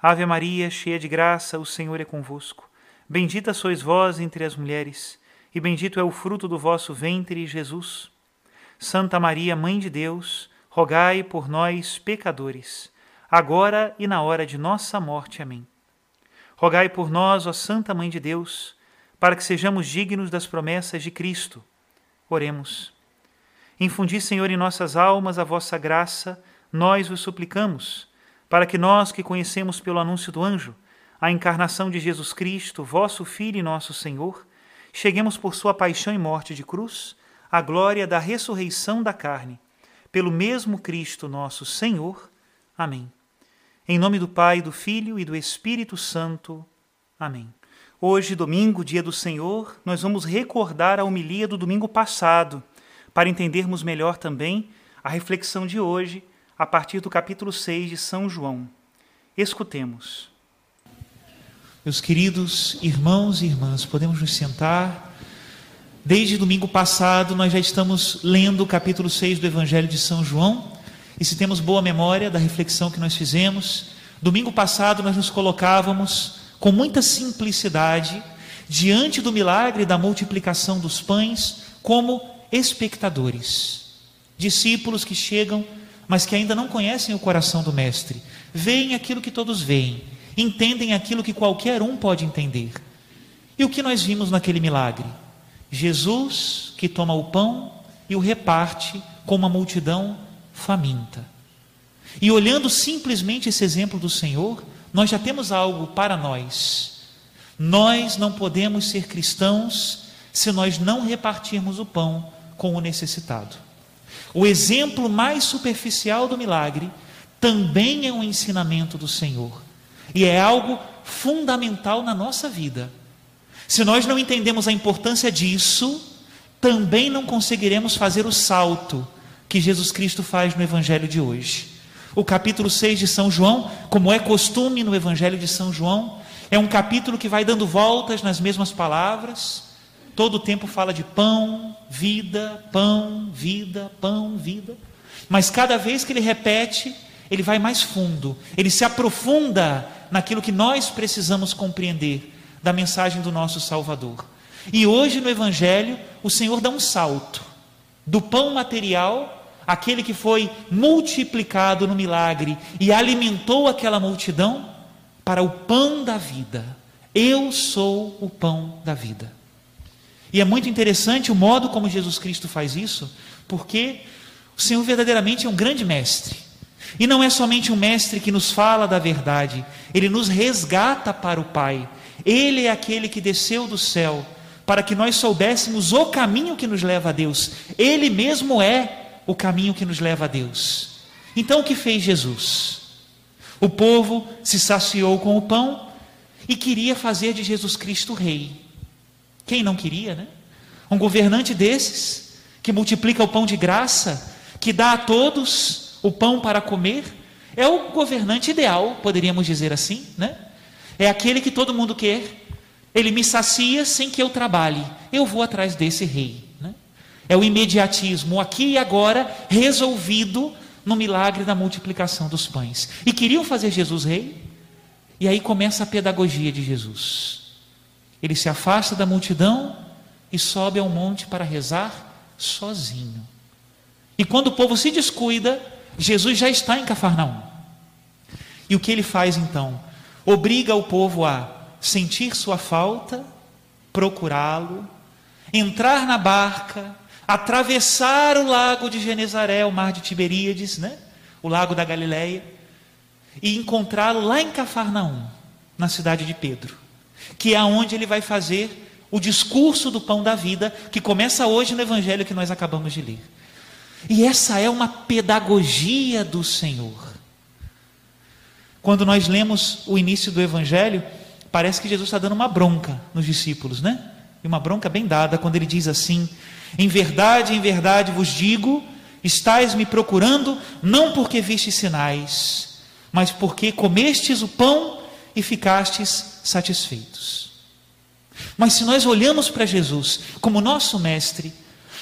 Ave Maria, cheia de graça, o Senhor é convosco. Bendita sois vós entre as mulheres, e bendito é o fruto do vosso ventre, Jesus. Santa Maria, Mãe de Deus, rogai por nós, pecadores, agora e na hora de nossa morte. Amém. Rogai por nós, ó Santa Mãe de Deus, para que sejamos dignos das promessas de Cristo. Oremos. Infundi, Senhor, em nossas almas a vossa graça, nós vos suplicamos para que nós que conhecemos pelo anúncio do anjo a encarnação de Jesus Cristo, vosso Filho e nosso Senhor, cheguemos por sua paixão e morte de cruz à glória da ressurreição da carne, pelo mesmo Cristo nosso Senhor. Amém. Em nome do Pai, do Filho e do Espírito Santo. Amém. Hoje, domingo, dia do Senhor, nós vamos recordar a homilia do domingo passado, para entendermos melhor também a reflexão de hoje a partir do capítulo 6 de São João. Escutemos. Meus queridos irmãos e irmãs, podemos nos sentar. Desde domingo passado, nós já estamos lendo o capítulo 6 do Evangelho de São João. E se temos boa memória da reflexão que nós fizemos, domingo passado nós nos colocávamos com muita simplicidade diante do milagre da multiplicação dos pães como espectadores, discípulos que chegam mas que ainda não conhecem o coração do Mestre. Veem aquilo que todos veem, entendem aquilo que qualquer um pode entender. E o que nós vimos naquele milagre? Jesus que toma o pão e o reparte com uma multidão faminta. E olhando simplesmente esse exemplo do Senhor, nós já temos algo para nós. Nós não podemos ser cristãos se nós não repartirmos o pão com o necessitado. O exemplo mais superficial do milagre também é um ensinamento do Senhor e é algo fundamental na nossa vida. Se nós não entendemos a importância disso, também não conseguiremos fazer o salto que Jesus Cristo faz no Evangelho de hoje. O capítulo 6 de São João, como é costume no Evangelho de São João, é um capítulo que vai dando voltas nas mesmas palavras, Todo o tempo fala de pão, vida, pão, vida, pão, vida. Mas cada vez que ele repete, ele vai mais fundo, ele se aprofunda naquilo que nós precisamos compreender da mensagem do nosso Salvador. E hoje no Evangelho, o Senhor dá um salto do pão material, aquele que foi multiplicado no milagre e alimentou aquela multidão, para o pão da vida. Eu sou o pão da vida. E é muito interessante o modo como Jesus Cristo faz isso, porque o Senhor verdadeiramente é um grande mestre. E não é somente um mestre que nos fala da verdade, ele nos resgata para o Pai. Ele é aquele que desceu do céu para que nós soubéssemos o caminho que nos leva a Deus. Ele mesmo é o caminho que nos leva a Deus. Então o que fez Jesus? O povo se saciou com o pão e queria fazer de Jesus Cristo rei. Quem não queria, né? Um governante desses, que multiplica o pão de graça, que dá a todos o pão para comer, é o governante ideal, poderíamos dizer assim, né? É aquele que todo mundo quer. Ele me sacia sem que eu trabalhe. Eu vou atrás desse rei. Né? É o imediatismo, aqui e agora, resolvido no milagre da multiplicação dos pães. E queriam fazer Jesus rei, e aí começa a pedagogia de Jesus. Ele se afasta da multidão e sobe ao monte para rezar sozinho. E quando o povo se descuida, Jesus já está em Cafarnaum. E o que ele faz então? Obriga o povo a sentir sua falta, procurá-lo, entrar na barca, atravessar o lago de Genezaré, o mar de Tiberíades, né? o lago da Galileia, e encontrá-lo lá em Cafarnaum, na cidade de Pedro, que é onde ele vai fazer o discurso do pão da vida, que começa hoje no evangelho que nós acabamos de ler. E essa é uma pedagogia do Senhor. Quando nós lemos o início do evangelho, parece que Jesus está dando uma bronca nos discípulos, né? E uma bronca bem dada quando ele diz assim: Em verdade, em verdade vos digo, estáis me procurando, não porque vistes sinais, mas porque comestes o pão e ficastes satisfeitos. Mas se nós olhamos para Jesus como nosso mestre,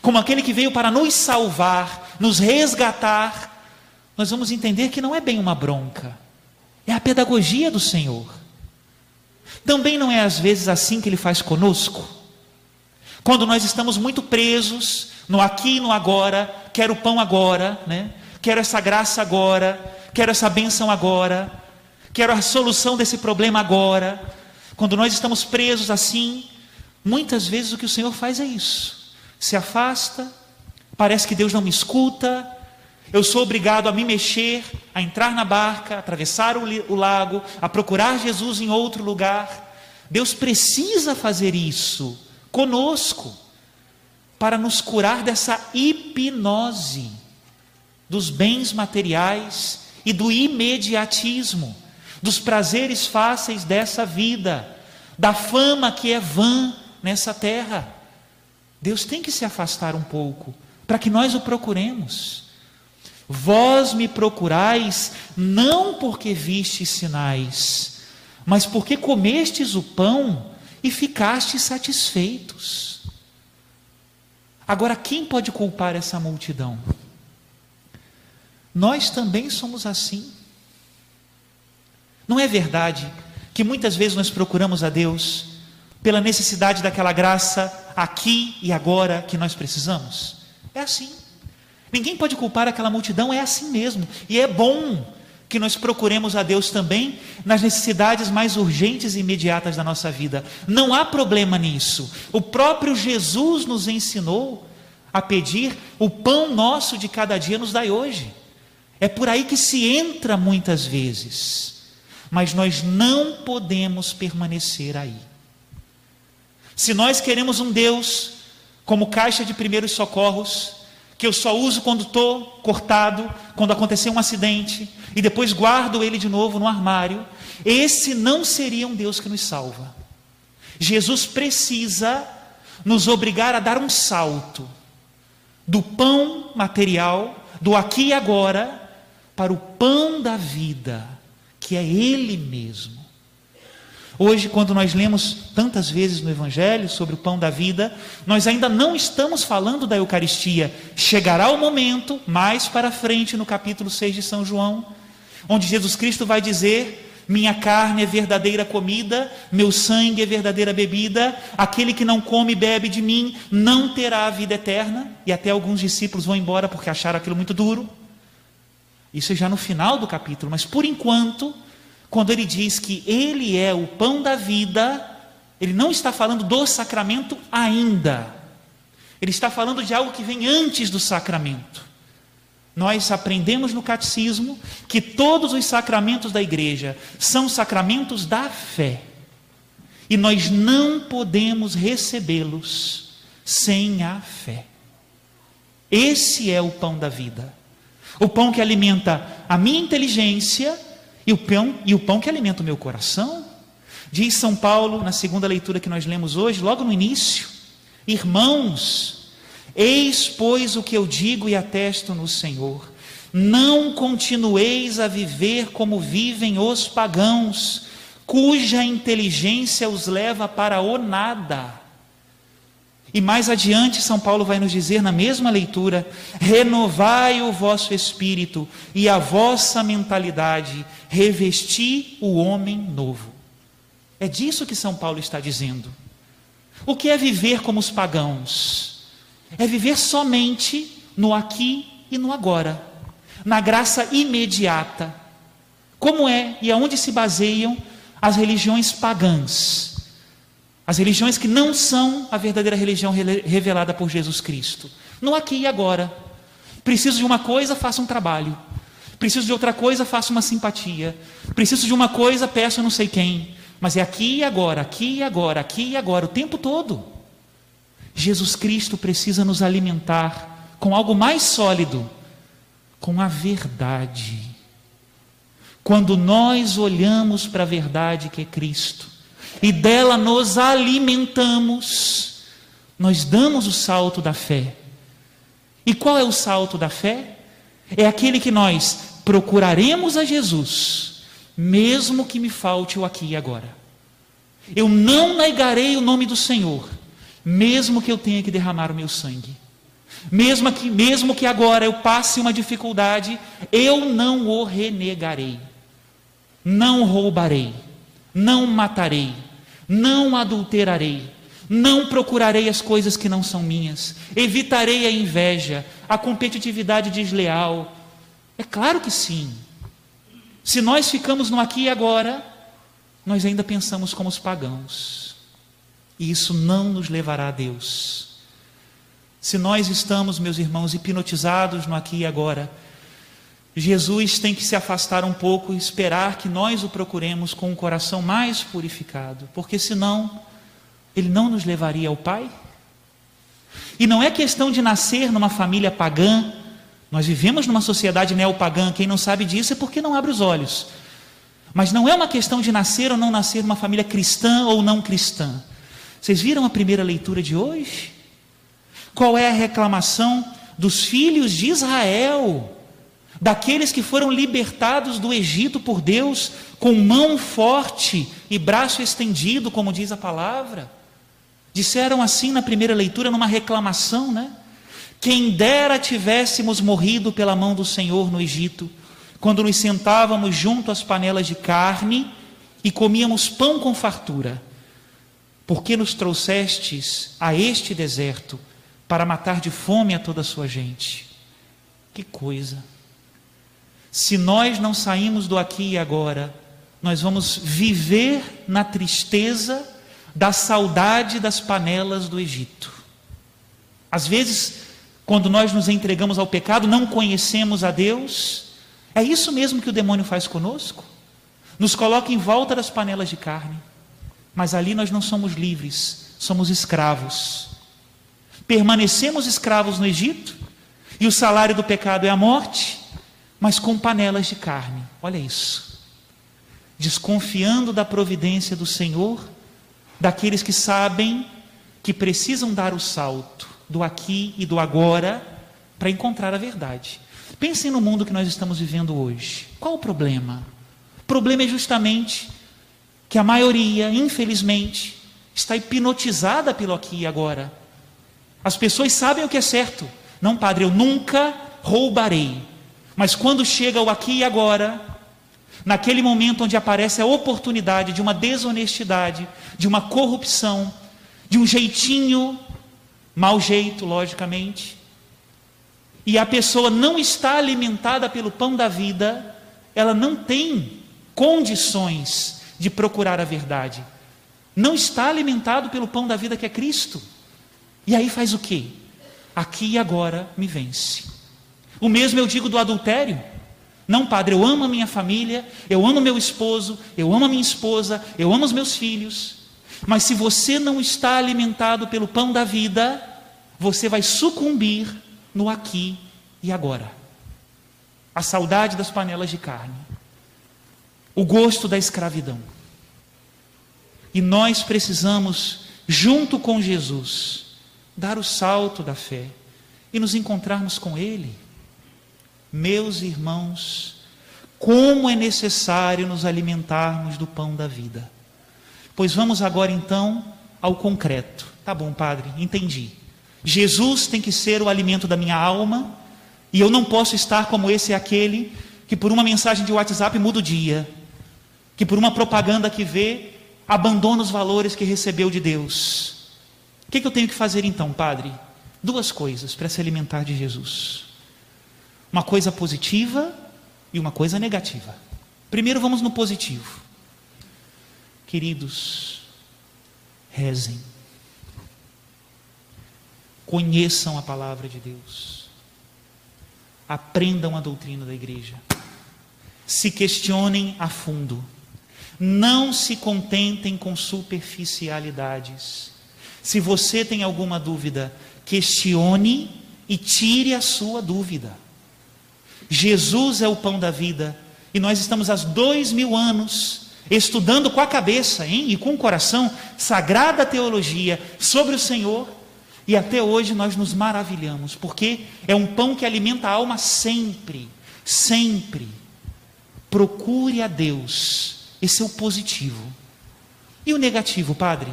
como aquele que veio para nos salvar, nos resgatar, nós vamos entender que não é bem uma bronca, é a pedagogia do Senhor. Também não é às vezes assim que ele faz conosco. Quando nós estamos muito presos no aqui e no agora, quero o pão agora, né? Quero essa graça agora, quero essa bênção agora, quero a solução desse problema agora. Quando nós estamos presos assim, muitas vezes o que o Senhor faz é isso. Se afasta, parece que Deus não me escuta, eu sou obrigado a me mexer, a entrar na barca, a atravessar o, o lago, a procurar Jesus em outro lugar. Deus precisa fazer isso conosco para nos curar dessa hipnose dos bens materiais e do imediatismo, dos prazeres fáceis dessa vida, da fama que é vã nessa terra. Deus tem que se afastar um pouco para que nós o procuremos. Vós me procurais não porque vistes sinais, mas porque comestes o pão e ficastes satisfeitos. Agora, quem pode culpar essa multidão? Nós também somos assim. Não é verdade que muitas vezes nós procuramos a Deus pela necessidade daquela graça aqui e agora que nós precisamos? É assim. Ninguém pode culpar aquela multidão, é assim mesmo. E é bom que nós procuremos a Deus também nas necessidades mais urgentes e imediatas da nossa vida. Não há problema nisso. O próprio Jesus nos ensinou a pedir o pão nosso de cada dia nos dai hoje. É por aí que se entra muitas vezes. Mas nós não podemos permanecer aí. Se nós queremos um Deus como caixa de primeiros socorros, que eu só uso quando estou cortado, quando aconteceu um acidente, e depois guardo ele de novo no armário. Esse não seria um Deus que nos salva. Jesus precisa nos obrigar a dar um salto do pão material, do aqui e agora, para o pão da vida, que é Ele mesmo. Hoje, quando nós lemos tantas vezes no Evangelho sobre o pão da vida, nós ainda não estamos falando da Eucaristia. Chegará o momento, mais para frente, no capítulo 6 de São João, onde Jesus Cristo vai dizer: Minha carne é verdadeira comida, meu sangue é verdadeira bebida, aquele que não come e bebe de mim não terá a vida eterna. E até alguns discípulos vão embora porque acharam aquilo muito duro. Isso é já no final do capítulo, mas por enquanto quando ele diz que ele é o pão da vida, ele não está falando do sacramento ainda. Ele está falando de algo que vem antes do sacramento. Nós aprendemos no catecismo que todos os sacramentos da igreja são sacramentos da fé. E nós não podemos recebê-los sem a fé. Esse é o pão da vida. O pão que alimenta a minha inteligência e o pão, e o pão que alimenta o meu coração. Diz São Paulo, na segunda leitura que nós lemos hoje, logo no início: Irmãos, eis, pois, o que eu digo e atesto no Senhor. Não continueis a viver como vivem os pagãos, cuja inteligência os leva para o nada e mais adiante, São Paulo vai nos dizer na mesma leitura: renovai o vosso espírito e a vossa mentalidade, revesti o homem novo. É disso que São Paulo está dizendo. O que é viver como os pagãos? É viver somente no aqui e no agora, na graça imediata. Como é e aonde se baseiam as religiões pagãs, as religiões que não são a verdadeira religião revelada por Jesus Cristo. No aqui e agora. Preciso de uma coisa, faça um trabalho. Preciso de outra coisa, faça uma simpatia. Preciso de uma coisa, peço não sei quem. Mas é aqui e agora, aqui e agora, aqui e agora, o tempo todo. Jesus Cristo precisa nos alimentar com algo mais sólido, com a verdade. Quando nós olhamos para a verdade que é Cristo e dela nos alimentamos, nós damos o salto da fé. E qual é o salto da fé? É aquele que nós procuraremos a Jesus, mesmo que me falte o aqui e agora. Eu não negarei o nome do Senhor, mesmo que eu tenha que derramar o meu sangue. Mesmo que, mesmo que agora eu passe uma dificuldade, eu não o renegarei. Não roubarei, não matarei, não adulterarei, não procurarei as coisas que não são minhas, evitarei a inveja, a competitividade desleal. É claro que sim. Se nós ficamos no aqui e agora, nós ainda pensamos como os pagãos. E isso não nos levará a Deus. Se nós estamos, meus irmãos, hipnotizados no aqui e agora, Jesus tem que se afastar um pouco e esperar que nós o procuremos com um coração mais purificado, porque senão ele não nos levaria ao Pai. E não é questão de nascer numa família pagã, nós vivemos numa sociedade neopagã, quem não sabe disso é porque não abre os olhos. Mas não é uma questão de nascer ou não nascer numa família cristã ou não cristã. Vocês viram a primeira leitura de hoje? Qual é a reclamação dos filhos de Israel, daqueles que foram libertados do Egito por Deus com mão forte e braço estendido, como diz a palavra? Disseram assim na primeira leitura, numa reclamação, né? Quem dera tivéssemos morrido pela mão do Senhor no Egito quando nos sentávamos junto às panelas de carne e comíamos pão com fartura. Porque nos trouxestes a este deserto para matar de fome a toda a sua gente? Que coisa! Se nós não saímos do aqui e agora, nós vamos viver na tristeza da saudade das panelas do Egito. Às vezes, quando nós nos entregamos ao pecado, não conhecemos a Deus é isso mesmo que o demônio faz conosco? Nos coloca em volta das panelas de carne, mas ali nós não somos livres, somos escravos. Permanecemos escravos no Egito, e o salário do pecado é a morte, mas com panelas de carne. Olha isso. Desconfiando da providência do Senhor, daqueles que sabem que precisam dar o salto do aqui e do agora para encontrar a verdade. Pensem no mundo que nós estamos vivendo hoje. Qual o problema? O problema é justamente que a maioria, infelizmente, está hipnotizada pelo aqui e agora. As pessoas sabem o que é certo. Não, padre, eu nunca roubarei. Mas quando chega o aqui e agora, naquele momento onde aparece a oportunidade de uma desonestidade, de uma corrupção, de um jeitinho, mau jeito, logicamente, e a pessoa não está alimentada pelo pão da vida, ela não tem condições de procurar a verdade. Não está alimentado pelo pão da vida que é Cristo. E aí faz o quê? Aqui e agora me vence. O mesmo eu digo do adultério. Não, padre, eu amo a minha família, eu amo meu esposo, eu amo a minha esposa, eu amo os meus filhos. Mas se você não está alimentado pelo pão da vida, você vai sucumbir no aqui e agora. A saudade das panelas de carne, o gosto da escravidão. E nós precisamos, junto com Jesus, dar o salto da fé e nos encontrarmos com Ele. Meus irmãos, como é necessário nos alimentarmos do pão da vida. Pois vamos agora então ao concreto. Tá bom, padre, entendi. Jesus tem que ser o alimento da minha alma, e eu não posso estar como esse e aquele que por uma mensagem de WhatsApp muda o dia, que por uma propaganda que vê abandona os valores que recebeu de Deus. O que, que eu tenho que fazer então, Padre? Duas coisas para se alimentar de Jesus: uma coisa positiva e uma coisa negativa. Primeiro vamos no positivo. Queridos, rezem. Conheçam a palavra de Deus. Aprendam a doutrina da igreja. Se questionem a fundo. Não se contentem com superficialidades. Se você tem alguma dúvida, questione e tire a sua dúvida. Jesus é o pão da vida e nós estamos há dois mil anos estudando com a cabeça hein, e com o coração sagrada teologia sobre o Senhor e até hoje nós nos maravilhamos, porque é um pão que alimenta a alma sempre, sempre. Procure a Deus, esse é o positivo. E o negativo, Padre?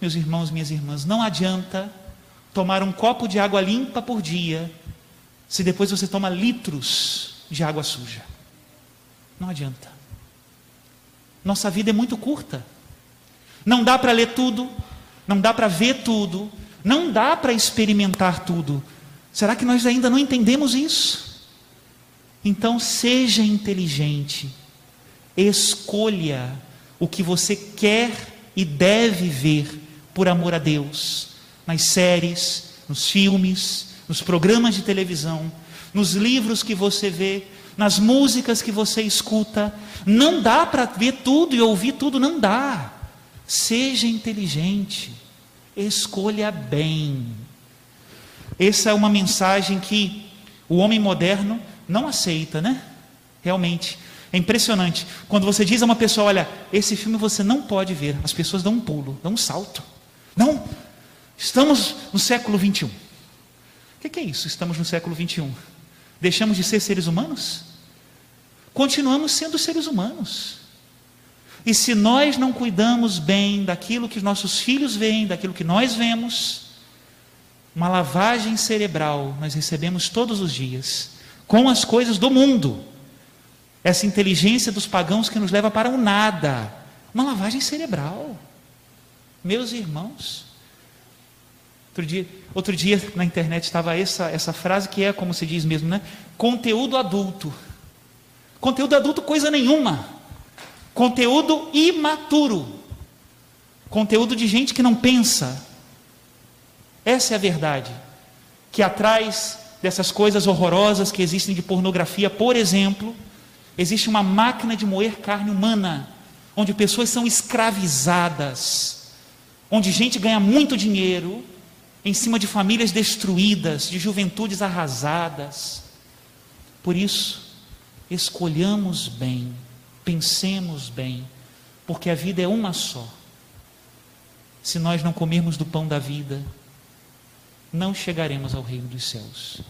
Meus irmãos, minhas irmãs, não adianta tomar um copo de água limpa por dia, se depois você toma litros de água suja. Não adianta. Nossa vida é muito curta. Não dá para ler tudo, não dá para ver tudo, não dá para experimentar tudo. Será que nós ainda não entendemos isso? Então, seja inteligente, escolha o que você quer e deve ver por amor a Deus, nas séries, nos filmes, nos programas de televisão, nos livros que você vê, nas músicas que você escuta. Não dá para ver tudo e ouvir tudo, não dá. Seja inteligente, escolha bem. Essa é uma mensagem que o homem moderno não aceita, né? Realmente. É impressionante. Quando você diz a uma pessoa: Olha, esse filme você não pode ver, as pessoas dão um pulo, dão um salto. Não, estamos no século 21. O que é isso? Estamos no século 21. Deixamos de ser seres humanos? Continuamos sendo seres humanos. E se nós não cuidamos bem daquilo que nossos filhos veem, daquilo que nós vemos, uma lavagem cerebral nós recebemos todos os dias, com as coisas do mundo. Essa inteligência dos pagãos que nos leva para o nada. Uma lavagem cerebral. Meus irmãos. Outro dia, outro dia na internet estava essa, essa frase que é, como se diz mesmo, né? Conteúdo adulto. Conteúdo adulto, coisa nenhuma. Conteúdo imaturo. Conteúdo de gente que não pensa. Essa é a verdade. Que atrás dessas coisas horrorosas que existem de pornografia, por exemplo, existe uma máquina de moer carne humana, onde pessoas são escravizadas, onde gente ganha muito dinheiro em cima de famílias destruídas, de juventudes arrasadas. Por isso, escolhamos bem Pensemos bem, porque a vida é uma só. Se nós não comermos do pão da vida, não chegaremos ao reino dos céus.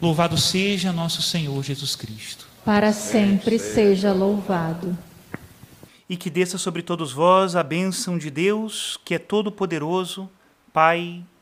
Louvado seja nosso Senhor Jesus Cristo. Para sempre seja louvado. E que desça sobre todos vós a bênção de Deus, que é todo-poderoso, Pai